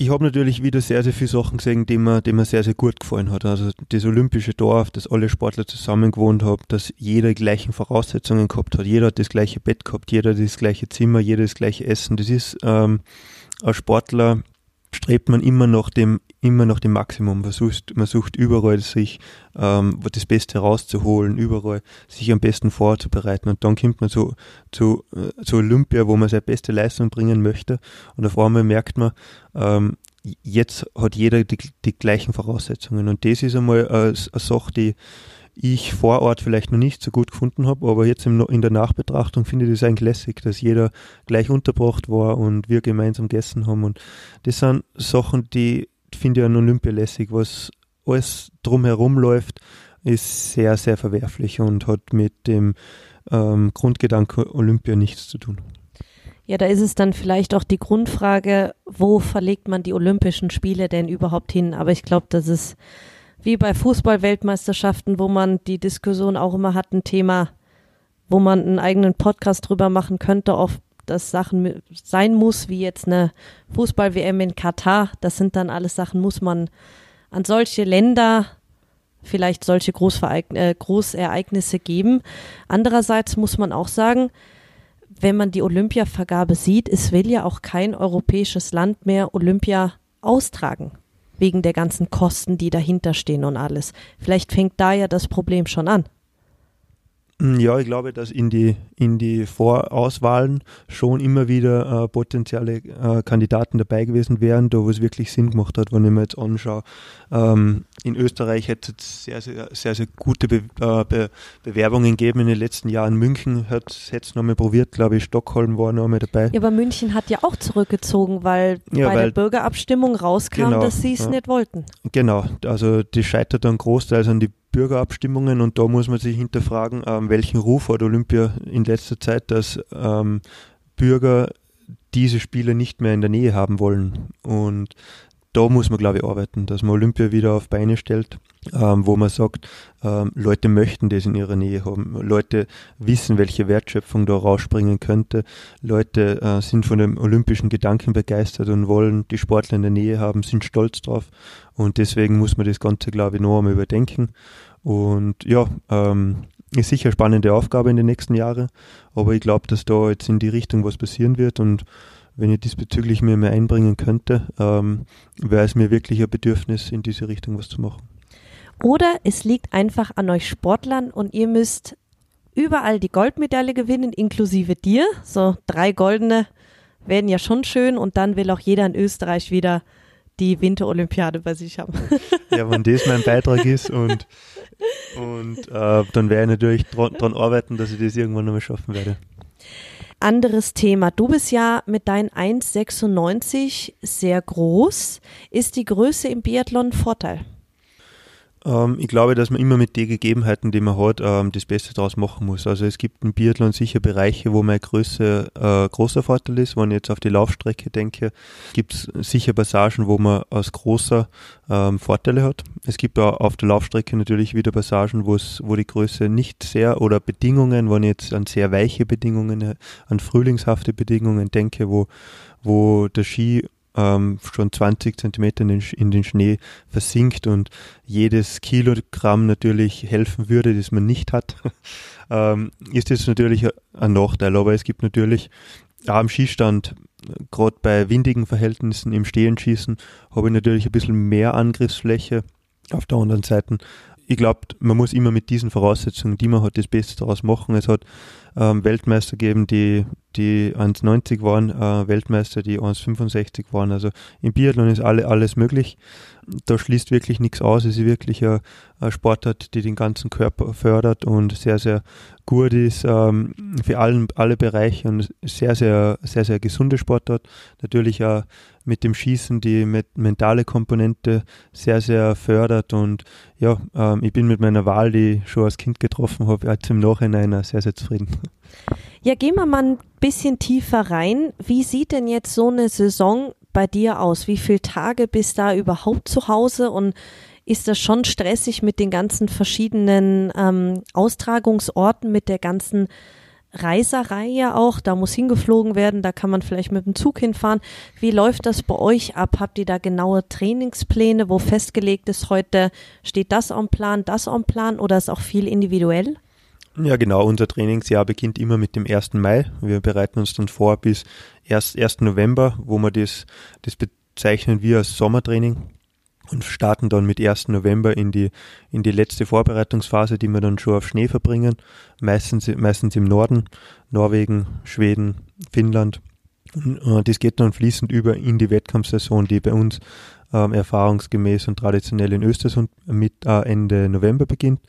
ich habe natürlich wieder sehr, sehr viele Sachen gesehen, die mir, die mir sehr, sehr gut gefallen hat. Also das olympische Dorf, dass alle Sportler zusammen gewohnt haben, dass jeder die gleichen Voraussetzungen gehabt hat. Jeder hat das gleiche Bett gehabt, jeder das gleiche Zimmer, jeder das gleiche Essen. Das ist ähm, als Sportler strebt man immer nach dem, immer nach dem Maximum. Man sucht, man sucht überall sich ähm, das Beste rauszuholen, überall sich am besten vorzubereiten. Und dann kommt man zu, zu, äh, zu Olympia, wo man seine beste Leistung bringen möchte. Und auf einmal merkt man, ähm, jetzt hat jeder die, die gleichen Voraussetzungen. Und das ist einmal eine, eine Sache, die ich vor Ort vielleicht noch nicht so gut gefunden habe, aber jetzt in der Nachbetrachtung finde ich das eigentlich lässig, dass jeder gleich unterbracht war und wir gemeinsam gegessen haben. Und das sind Sachen, die finde ich an Olympia lässig. Was alles drumherum läuft, ist sehr, sehr verwerflich und hat mit dem ähm, Grundgedanke Olympia nichts zu tun. Ja, da ist es dann vielleicht auch die Grundfrage, wo verlegt man die Olympischen Spiele denn überhaupt hin? Aber ich glaube, das ist wie bei Fußballweltmeisterschaften, wo man die Diskussion auch immer hat, ein Thema, wo man einen eigenen Podcast drüber machen könnte, ob das Sachen sein muss, wie jetzt eine Fußball-WM in Katar. Das sind dann alles Sachen, muss man an solche Länder vielleicht solche äh, Großereignisse geben. Andererseits muss man auch sagen, wenn man die Olympiavergabe sieht, es will ja auch kein europäisches Land mehr Olympia austragen, wegen der ganzen Kosten, die dahinter stehen und alles. Vielleicht fängt da ja das Problem schon an. Mm, ja, ich glaube, dass in die, in die Vorauswahlen schon immer wieder äh, potenzielle äh, Kandidaten dabei gewesen wären, da wo es wirklich Sinn gemacht hat, wenn ich mir jetzt anschaue. Ähm, in Österreich hätte es sehr, sehr, sehr, sehr gute Be äh, Be Bewerbungen gegeben in den letzten Jahren. München hat es nochmal probiert, glaube ich, Stockholm war nochmal dabei. Ja, aber München hat ja auch zurückgezogen, weil ja, bei weil, der Bürgerabstimmung rauskam, genau, dass sie es ja, nicht wollten. Genau, also die scheitert dann großteils an die Bürgerabstimmungen und da muss man sich hinterfragen, ähm, welchen Ruf hat Olympia in letzter Zeit, dass ähm, Bürger diese Spiele nicht mehr in der Nähe haben wollen. Und da muss man, glaube ich, arbeiten, dass man Olympia wieder auf Beine stellt, ähm, wo man sagt, ähm, Leute möchten das in ihrer Nähe haben. Leute wissen, welche Wertschöpfung da rausspringen könnte. Leute äh, sind von dem olympischen Gedanken begeistert und wollen die Sportler in der Nähe haben, sind stolz drauf. Und deswegen muss man das Ganze, glaube ich, noch einmal überdenken. Und ja, ähm, ist sicher eine spannende Aufgabe in den nächsten Jahren, aber ich glaube, dass da jetzt in die Richtung was passieren wird und wenn ich diesbezüglich mir mehr einbringen könnte, ähm, wäre es mir wirklich ein Bedürfnis, in diese Richtung was zu machen. Oder es liegt einfach an euch Sportlern und ihr müsst überall die Goldmedaille gewinnen, inklusive dir. So drei goldene werden ja schon schön und dann will auch jeder in Österreich wieder die Winterolympiade bei sich haben. ja, wenn das mein Beitrag ist und, und äh, dann werde ich natürlich daran arbeiten, dass ich das irgendwann nochmal schaffen werde anderes Thema. Du bist ja mit deinen 1,96 sehr groß. Ist die Größe im Biathlon ein Vorteil? Ähm, ich glaube, dass man immer mit den Gegebenheiten, die man hat, ähm, das Beste daraus machen muss. Also es gibt im Biathlon sicher Bereiche, wo meine Größe äh, großer Vorteil ist. Wenn ich jetzt auf die Laufstrecke denke, gibt es sicher Passagen, wo man als großer ähm, Vorteile hat. Es gibt auch auf der Laufstrecke natürlich wieder Passagen, wo die Größe nicht sehr oder Bedingungen, wenn ich jetzt an sehr weiche Bedingungen, an frühlingshafte Bedingungen denke, wo, wo der Ski ähm, schon 20 Zentimeter in den, in den, Schnee versinkt und jedes Kilogramm natürlich helfen würde, das man nicht hat, ähm, ist das natürlich ein Nachteil. Aber es gibt natürlich am Skistand, gerade bei windigen Verhältnissen im Stehenschießen, habe ich natürlich ein bisschen mehr Angriffsfläche. Auf der anderen Seite ich glaube, man muss immer mit diesen Voraussetzungen, die man hat, das Beste daraus machen. Es hat ähm, Weltmeister gegeben, die, die 1,90 waren, äh, Weltmeister, die 1,65 waren. Also im Biathlon ist alle, alles möglich. Da schließt wirklich nichts aus. Es ist wirklich ein, ein Sportart, die den ganzen Körper fördert und sehr, sehr gut ist ähm, für allen, alle Bereiche und sehr, sehr, sehr, sehr gesunde Sportart. Natürlich auch mit dem Schießen die mentale Komponente sehr, sehr fördert. Und ja, ähm, ich bin mit meiner Wahl, die ich schon als Kind getroffen habe, jetzt im Nachhinein sehr, sehr zufrieden. Ja, gehen wir mal ein bisschen tiefer rein. Wie sieht denn jetzt so eine Saison bei dir aus? Wie viele Tage bist da überhaupt zu Hause und ist das schon stressig mit den ganzen verschiedenen ähm, Austragungsorten, mit der ganzen Reiserei ja auch, da muss hingeflogen werden, da kann man vielleicht mit dem Zug hinfahren. Wie läuft das bei euch ab? Habt ihr da genaue Trainingspläne, wo festgelegt ist, heute steht das am Plan, das am Plan oder ist auch viel individuell? Ja, genau. Unser Trainingsjahr beginnt immer mit dem 1. Mai. Wir bereiten uns dann vor bis 1. 1. November, wo wir das, das bezeichnen wir als Sommertraining und starten dann mit 1. November in die, in die letzte Vorbereitungsphase, die wir dann schon auf Schnee verbringen. Meistens, meistens im Norden, Norwegen, Schweden, Finnland. Und äh, das geht dann fließend über in die Wettkampfsaison, die bei uns ähm, erfahrungsgemäß und traditionell in Östersund mit äh, Ende November beginnt.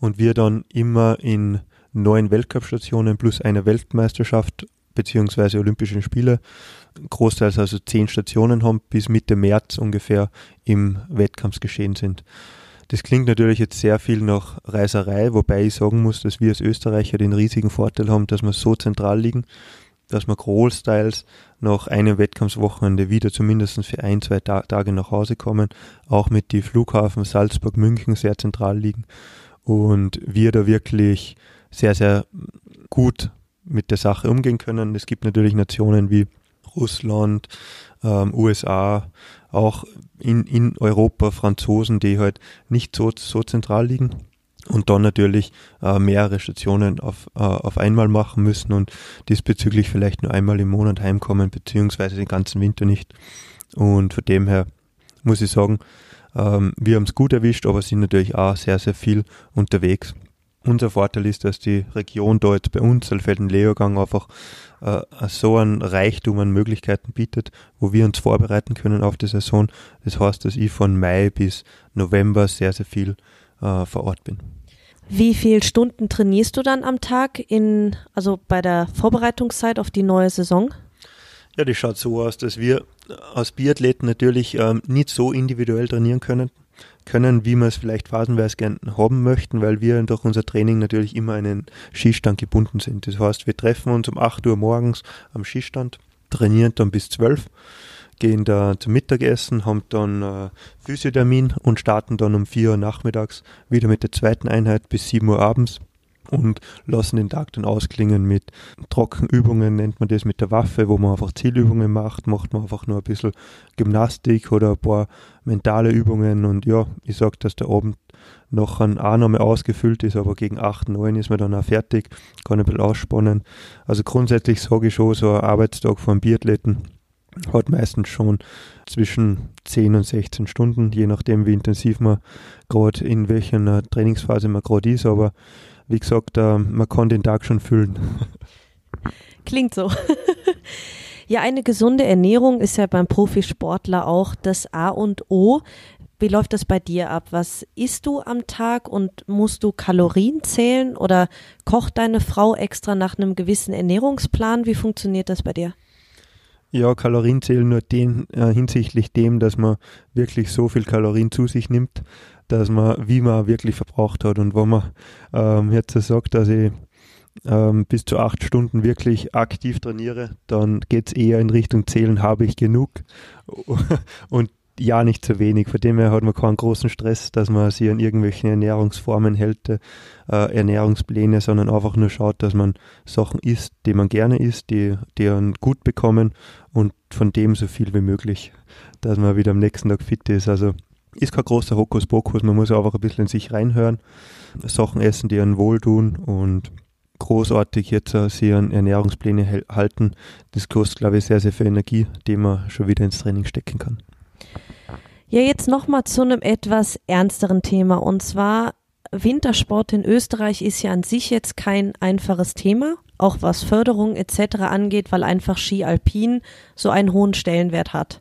Und wir dann immer in neun Weltcup-Stationen plus einer Weltmeisterschaft beziehungsweise Olympischen Spiele großteils also zehn Stationen haben, bis Mitte März ungefähr im Wettkampfsgeschehen sind. Das klingt natürlich jetzt sehr viel nach Reiserei, wobei ich sagen muss, dass wir als Österreicher den riesigen Vorteil haben, dass wir so zentral liegen, dass wir großteils nach einem Wettkampfswochenende wieder zumindest für ein, zwei Tage nach Hause kommen, auch mit die Flughafen Salzburg, München sehr zentral liegen und wir da wirklich sehr, sehr gut mit der Sache umgehen können. Es gibt natürlich Nationen wie Russland, ähm, USA, auch in, in Europa Franzosen, die halt nicht so, so zentral liegen und dann natürlich äh, mehrere Stationen auf, äh, auf einmal machen müssen und diesbezüglich vielleicht nur einmal im Monat heimkommen, beziehungsweise den ganzen Winter nicht. Und von dem her muss ich sagen, ähm, wir haben es gut erwischt, aber sind natürlich auch sehr, sehr viel unterwegs. Unser Vorteil ist, dass die Region dort bei uns, Alfelden-Leogang, einfach äh, so einen Reichtum an Möglichkeiten bietet, wo wir uns vorbereiten können auf die Saison. Das heißt, dass ich von Mai bis November sehr, sehr viel äh, vor Ort bin. Wie viele Stunden trainierst du dann am Tag in, also bei der Vorbereitungszeit auf die neue Saison? Ja, das schaut so aus, dass wir als Biathleten natürlich ähm, nicht so individuell trainieren können, können, wie wir es vielleicht phasenweise gerne haben möchten, weil wir durch unser Training natürlich immer einen Skistand gebunden sind. Das heißt, wir treffen uns um 8 Uhr morgens am Skistand, trainieren dann bis 12 gehen da zum Mittagessen, haben dann äh, Physiothermin und starten dann um 4 Uhr nachmittags wieder mit der zweiten Einheit bis 7 Uhr abends und lassen den Tag dann ausklingen mit Trockenübungen, nennt man das mit der Waffe, wo man einfach Zielübungen macht, macht man einfach nur ein bisschen Gymnastik oder ein paar mentale Übungen und ja, ich sag, dass der Abend noch an Annahme ausgefüllt ist, aber gegen 8, 9 ist man dann auch fertig, kann ein bisschen ausspannen. Also grundsätzlich sage ich schon, so ein Arbeitstag von Biathleten hat meistens schon zwischen 10 und 16 Stunden, je nachdem, wie intensiv man gerade in welcher Trainingsphase man gerade ist. Aber wie gesagt, äh, man kann den Tag schon füllen. Klingt so. ja, eine gesunde Ernährung ist ja beim Profisportler auch das A und O. Wie läuft das bei dir ab? Was isst du am Tag und musst du Kalorien zählen oder kocht deine Frau extra nach einem gewissen Ernährungsplan? Wie funktioniert das bei dir? Ja, Kalorien zählen nur den, äh, hinsichtlich dem, dass man wirklich so viel Kalorien zu sich nimmt, dass man, wie man wirklich verbraucht hat. Und wenn man ähm, jetzt sagt, dass ich ähm, bis zu acht Stunden wirklich aktiv trainiere, dann geht es eher in Richtung Zählen, habe ich genug. Und ja nicht zu wenig. Von dem her hat man keinen großen Stress, dass man sich an irgendwelchen Ernährungsformen hält, äh, Ernährungspläne, sondern einfach nur schaut, dass man Sachen isst, die man gerne isst, die, die einen gut bekommen und von dem so viel wie möglich, dass man wieder am nächsten Tag fit ist. Also ist kein großer Hokuspokus, man muss einfach ein bisschen in sich reinhören, Sachen essen, die einen wohltun und großartig jetzt uh, sich an Ernährungspläne halten. Das kostet, glaube ich, sehr, sehr viel Energie, die man schon wieder ins Training stecken kann. Ja, jetzt nochmal zu einem etwas ernsteren Thema und zwar Wintersport in Österreich ist ja an sich jetzt kein einfaches Thema, auch was Förderung etc. angeht, weil einfach Ski Alpin so einen hohen Stellenwert hat.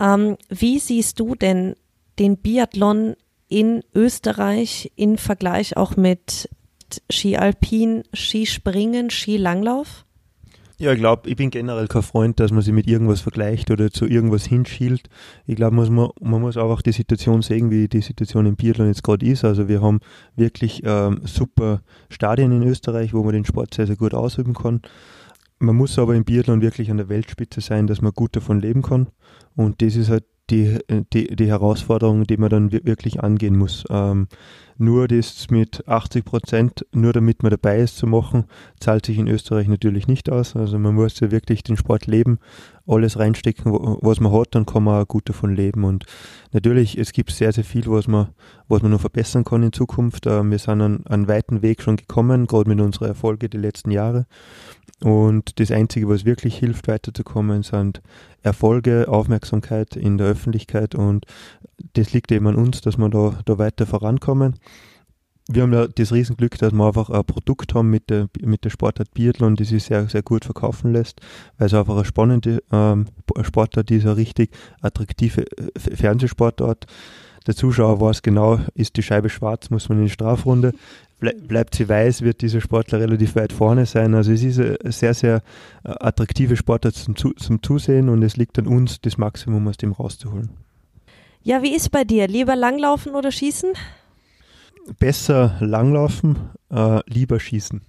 Ähm, wie siehst du denn den Biathlon in Österreich in Vergleich auch mit Ski Alpin, Skispringen, Skilanglauf? Ja, ich glaube, ich bin generell kein Freund, dass man sich mit irgendwas vergleicht oder zu irgendwas hinschielt. Ich glaube, man, man muss einfach die Situation sehen, wie die Situation im Biathlon jetzt gerade ist. Also wir haben wirklich ähm, super Stadien in Österreich, wo man den Sport sehr, sehr gut ausüben kann. Man muss aber im Biathlon wirklich an der Weltspitze sein, dass man gut davon leben kann. Und das ist halt die, die, die Herausforderung, die man dann wirklich angehen muss. Ähm, nur das mit 80 Prozent, nur damit man dabei ist zu machen, zahlt sich in Österreich natürlich nicht aus. Also man muss ja wirklich den Sport leben, alles reinstecken, was man hat, dann kann man auch gut davon leben. Und natürlich, es gibt sehr, sehr viel, was man, was man noch verbessern kann in Zukunft. Ähm, wir sind an einen weiten Weg schon gekommen, gerade mit unseren Erfolgen die letzten Jahre. Und das Einzige, was wirklich hilft, weiterzukommen, sind Erfolge, Aufmerksamkeit in der Öffentlichkeit und das liegt eben an uns, dass wir da, da weiter vorankommen. Wir haben ja das Riesenglück, dass wir einfach ein Produkt haben mit der, mit der Sportart Biathlon, die sich sehr, sehr gut verkaufen lässt, weil es einfach eine spannende ähm, Sportart ist, eine richtig attraktive äh, Fernsehsportart. Der Zuschauer weiß genau, ist die Scheibe schwarz, muss man in die Strafrunde bleibt sie weiß, wird dieser Sportler relativ weit vorne sein. Also es ist eine sehr, sehr äh, attraktive Sportart zum, zum Zusehen und es liegt an uns, das Maximum aus dem rauszuholen. Ja, wie ist bei dir? Lieber langlaufen oder schießen? Besser langlaufen, äh, lieber schießen.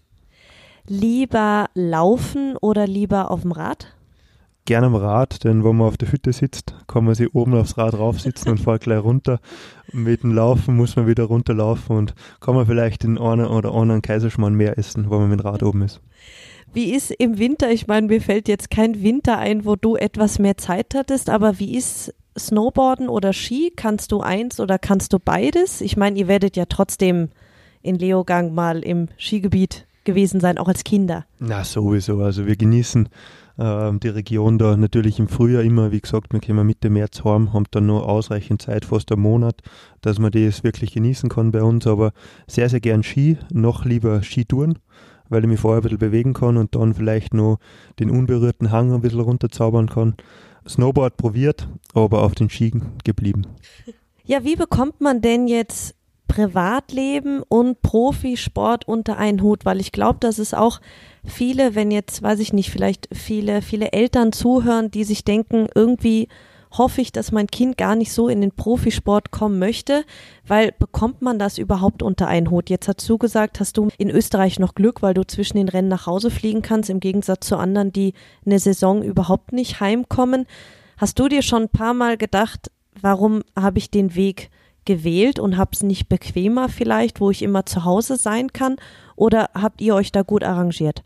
Lieber laufen oder lieber auf dem Rad? Gerne am Rad, denn wenn man auf der Hütte sitzt, kann man sich oben aufs Rad raufsitzen und fährt gleich runter. Mit dem Laufen muss man wieder runterlaufen und kann man vielleicht den einen oder anderen Kaiserschmarrn mehr essen, wenn man mit dem Rad oben ist. Wie ist im Winter, ich meine, mir fällt jetzt kein Winter ein, wo du etwas mehr Zeit hattest, aber wie ist Snowboarden oder Ski? Kannst du eins oder kannst du beides? Ich meine, ihr werdet ja trotzdem in Leogang mal im Skigebiet gewesen sein, auch als Kinder. Na, sowieso. Also wir genießen äh, die Region da natürlich im Frühjahr immer. Wie gesagt, wir kommen Mitte März heim, haben dann nur ausreichend Zeit, fast einen Monat, dass man das wirklich genießen kann bei uns. Aber sehr, sehr gern Ski, noch lieber Skitouren weil ich mich vorher ein bisschen bewegen kann und dann vielleicht noch den unberührten Hang ein bisschen runterzaubern kann. Snowboard probiert, aber auf den Skigen geblieben. Ja, wie bekommt man denn jetzt Privatleben und Profisport unter einen Hut? Weil ich glaube, dass es auch viele, wenn jetzt, weiß ich nicht, vielleicht viele, viele Eltern zuhören, die sich denken, irgendwie hoffe ich, dass mein Kind gar nicht so in den Profisport kommen möchte, weil bekommt man das überhaupt unter einen Hut? Jetzt hast du gesagt, hast du in Österreich noch Glück, weil du zwischen den Rennen nach Hause fliegen kannst, im Gegensatz zu anderen, die eine Saison überhaupt nicht heimkommen. Hast du dir schon ein paar Mal gedacht, warum habe ich den Weg gewählt und habe es nicht bequemer vielleicht, wo ich immer zu Hause sein kann? Oder habt ihr euch da gut arrangiert?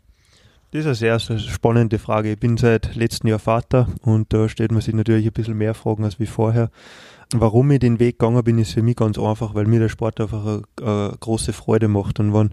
Das ist eine sehr spannende Frage. Ich bin seit letztem Jahr Vater und da stellt man sich natürlich ein bisschen mehr Fragen als wie vorher. Warum ich den Weg gegangen bin, ist für mich ganz einfach, weil mir der Sport einfach eine, eine große Freude macht. Und wenn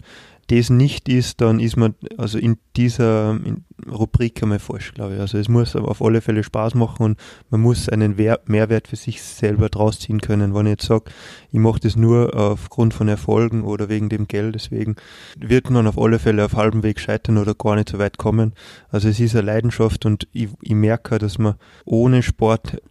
das nicht ist, dann ist man also in dieser in Rubrik einmal falsch, glaube ich. Also es muss auf alle Fälle Spaß machen und man muss einen Mehrwert für sich selber draus ziehen können. Wenn ich jetzt sage, ich mache das nur aufgrund von Erfolgen oder wegen dem Geld, deswegen wird man auf alle Fälle auf halbem Weg scheitern oder gar nicht so weit kommen. Also es ist eine Leidenschaft und ich, ich merke, dass man ohne Sport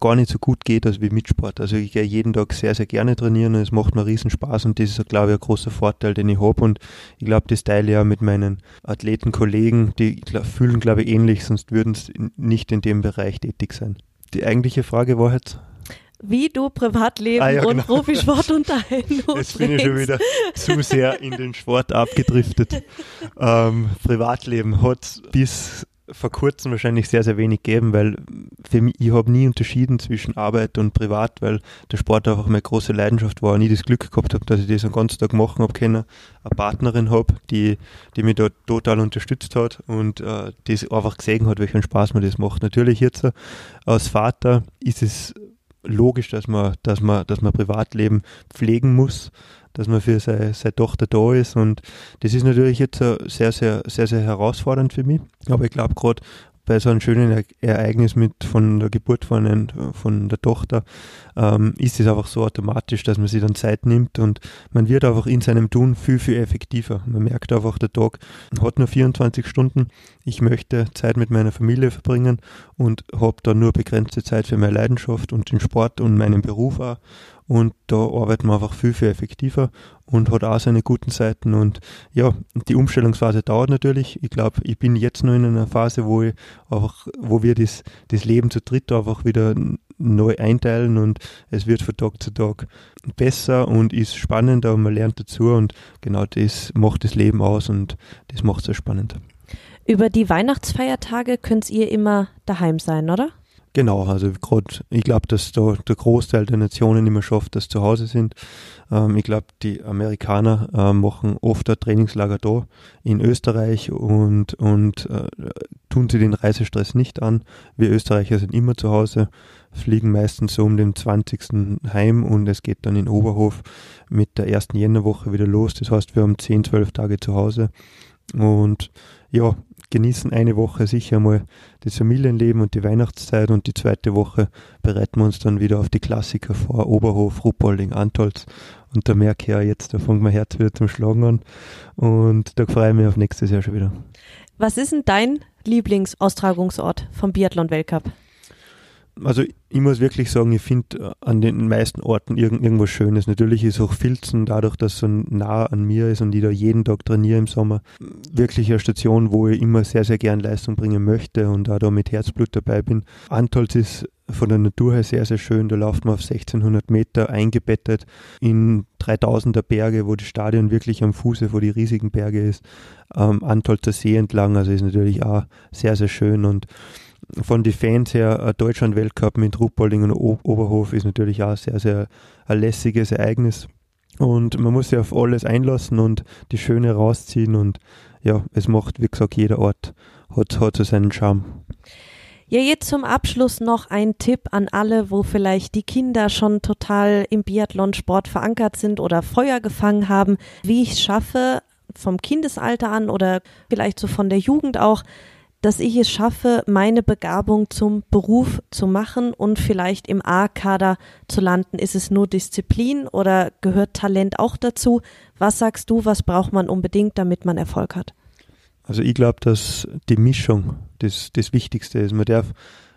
gar nicht so gut geht als wie mit Sport. Also ich gehe jeden Tag sehr, sehr gerne trainieren und es macht mir riesen Spaß und das ist, glaube ich, ein großer Vorteil, den ich habe und ich glaube, das teile ich ja mit meinen Athletenkollegen, die fühlen, glaube ich, ähnlich, sonst würden sie nicht in dem Bereich tätig sein. Die eigentliche Frage war jetzt, wie du Privatleben ah, ja, und genau. Profisport unter einen Jetzt bin ich schon wieder zu sehr in den Sport abgedriftet. Ähm, Privatleben hat bis vor kurzem wahrscheinlich sehr, sehr wenig geben, weil für mich, ich habe nie unterschieden zwischen Arbeit und Privat, weil der Sport einfach meine große Leidenschaft war und nie das Glück gehabt habe, dass ich das den ganzen Tag machen habe können, eine Partnerin habe, die, die mich da total unterstützt hat und äh, das einfach gesehen hat, welchen Spaß mir das macht. Natürlich jetzt äh, als Vater ist es logisch, dass man, dass man, dass man Privatleben pflegen muss dass man für seine, seine Tochter da ist. Und das ist natürlich jetzt sehr, sehr, sehr, sehr herausfordernd für mich. Aber ich glaube, gerade bei so einem schönen Ereignis mit von der Geburt von, ein, von der Tochter ähm, ist es einfach so automatisch, dass man sich dann Zeit nimmt und man wird einfach in seinem Tun viel, viel effektiver. Man merkt einfach, der Tag hat nur 24 Stunden. Ich möchte Zeit mit meiner Familie verbringen und habe dann nur begrenzte Zeit für meine Leidenschaft und den Sport und meinen Beruf auch und da arbeitet man einfach viel, viel effektiver und hat auch seine guten Seiten und ja, die Umstellungsphase dauert natürlich. Ich glaube, ich bin jetzt noch in einer Phase, wo ich einfach, wo wir das, das Leben zu dritt einfach wieder neu einteilen und es wird von Tag zu Tag besser und ist spannender und man lernt dazu und genau das macht das Leben aus und das macht es sehr spannend. Über die Weihnachtsfeiertage könnt ihr immer daheim sein, oder? Genau, also gerade, ich glaube, dass da der Großteil der Nationen immer schafft, dass zu Hause sind. Ähm, ich glaube, die Amerikaner äh, machen oft ein Trainingslager da in Österreich und, und äh, tun sie den Reisestress nicht an. Wir Österreicher sind immer zu Hause, fliegen meistens so um den 20. heim und es geht dann in Oberhof mit der ersten Jännerwoche wieder los. Das heißt, wir haben 10, 12 Tage zu Hause. Und ja, genießen eine Woche sicher mal das Familienleben und die Weihnachtszeit und die zweite Woche bereiten wir uns dann wieder auf die Klassiker vor, Oberhof, Ruppolding, Antolz und da merke ich ja jetzt, da fängt mein Herz wieder zum Schlagen an und da freue ich mich auf nächstes Jahr schon wieder. Was ist denn dein Lieblingsaustragungsort vom Biathlon-Weltcup? Also ich muss wirklich sagen, ich finde äh, an den meisten Orten irgend, irgendwas Schönes. Natürlich ist auch Filzen, dadurch, dass so nah an mir ist und ich da jeden Tag trainiere im Sommer, wirklich eine Station, wo ich immer sehr, sehr gern Leistung bringen möchte und auch da mit Herzblut dabei bin. Antolz ist von der Natur her sehr, sehr schön. Da läuft man auf 1600 Meter eingebettet in 3000er Berge, wo das Stadion wirklich am Fuße vor die riesigen Berge ist. Ähm, Antolzer See entlang, also ist natürlich auch sehr, sehr schön und von den Fans her, ein Deutschland-Weltcup mit Ruppolding und Oberhof ist natürlich auch sehr, sehr ein lässiges Ereignis. Und man muss sich auf alles einlassen und die Schöne rausziehen und ja, es macht, wie gesagt, jeder Ort hat, hat so seinen Charme. Ja, jetzt zum Abschluss noch ein Tipp an alle, wo vielleicht die Kinder schon total im Biathlonsport verankert sind oder Feuer gefangen haben, wie ich es schaffe, vom Kindesalter an oder vielleicht so von der Jugend auch, dass ich es schaffe, meine Begabung zum Beruf zu machen und vielleicht im A-Kader zu landen. Ist es nur Disziplin oder gehört Talent auch dazu? Was sagst du, was braucht man unbedingt, damit man Erfolg hat? Also ich glaube, dass die Mischung das, das Wichtigste ist. Man darf,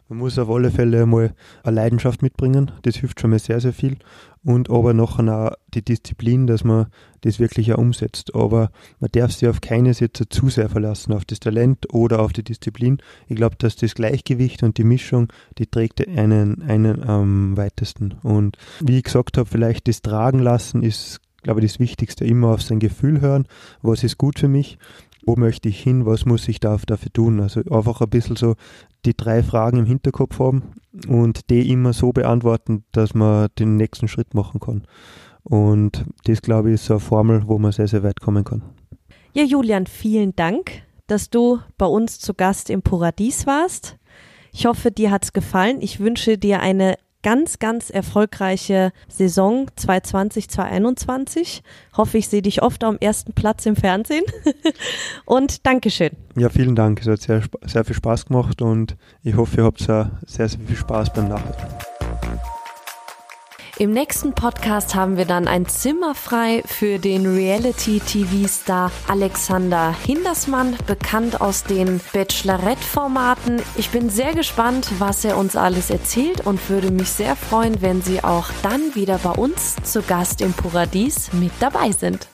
man muss auf alle Fälle mal eine Leidenschaft mitbringen. Das hilft schon mal sehr, sehr viel. Und aber nachher auch die Disziplin, dass man das wirklich auch umsetzt. Aber man darf sich auf keines jetzt zu sehr verlassen, auf das Talent oder auf die Disziplin. Ich glaube, dass das Gleichgewicht und die Mischung, die trägt einen, einen am weitesten. Und wie ich gesagt habe, vielleicht das Tragen lassen ist, glaube ich, das Wichtigste. Immer auf sein Gefühl hören. Was ist gut für mich? wo möchte ich hin, was muss ich dafür tun. Also einfach ein bisschen so die drei Fragen im Hinterkopf haben und die immer so beantworten, dass man den nächsten Schritt machen kann. Und das, glaube ich, ist so eine Formel, wo man sehr, sehr weit kommen kann. Ja, Julian, vielen Dank, dass du bei uns zu Gast im Paradies warst. Ich hoffe, dir hat es gefallen. Ich wünsche dir eine ganz, ganz erfolgreiche Saison 2020, 2021. Hoffe, ich sehe dich oft am ersten Platz im Fernsehen. und Dankeschön. Ja, vielen Dank. Es hat sehr, sehr viel Spaß gemacht und ich hoffe, ihr habt sehr, sehr viel Spaß beim Nachhören. Im nächsten Podcast haben wir dann ein Zimmer frei für den Reality-TV-Star Alexander Hindersmann, bekannt aus den Bachelorette-Formaten. Ich bin sehr gespannt, was er uns alles erzählt und würde mich sehr freuen, wenn Sie auch dann wieder bei uns zu Gast im Paradies mit dabei sind.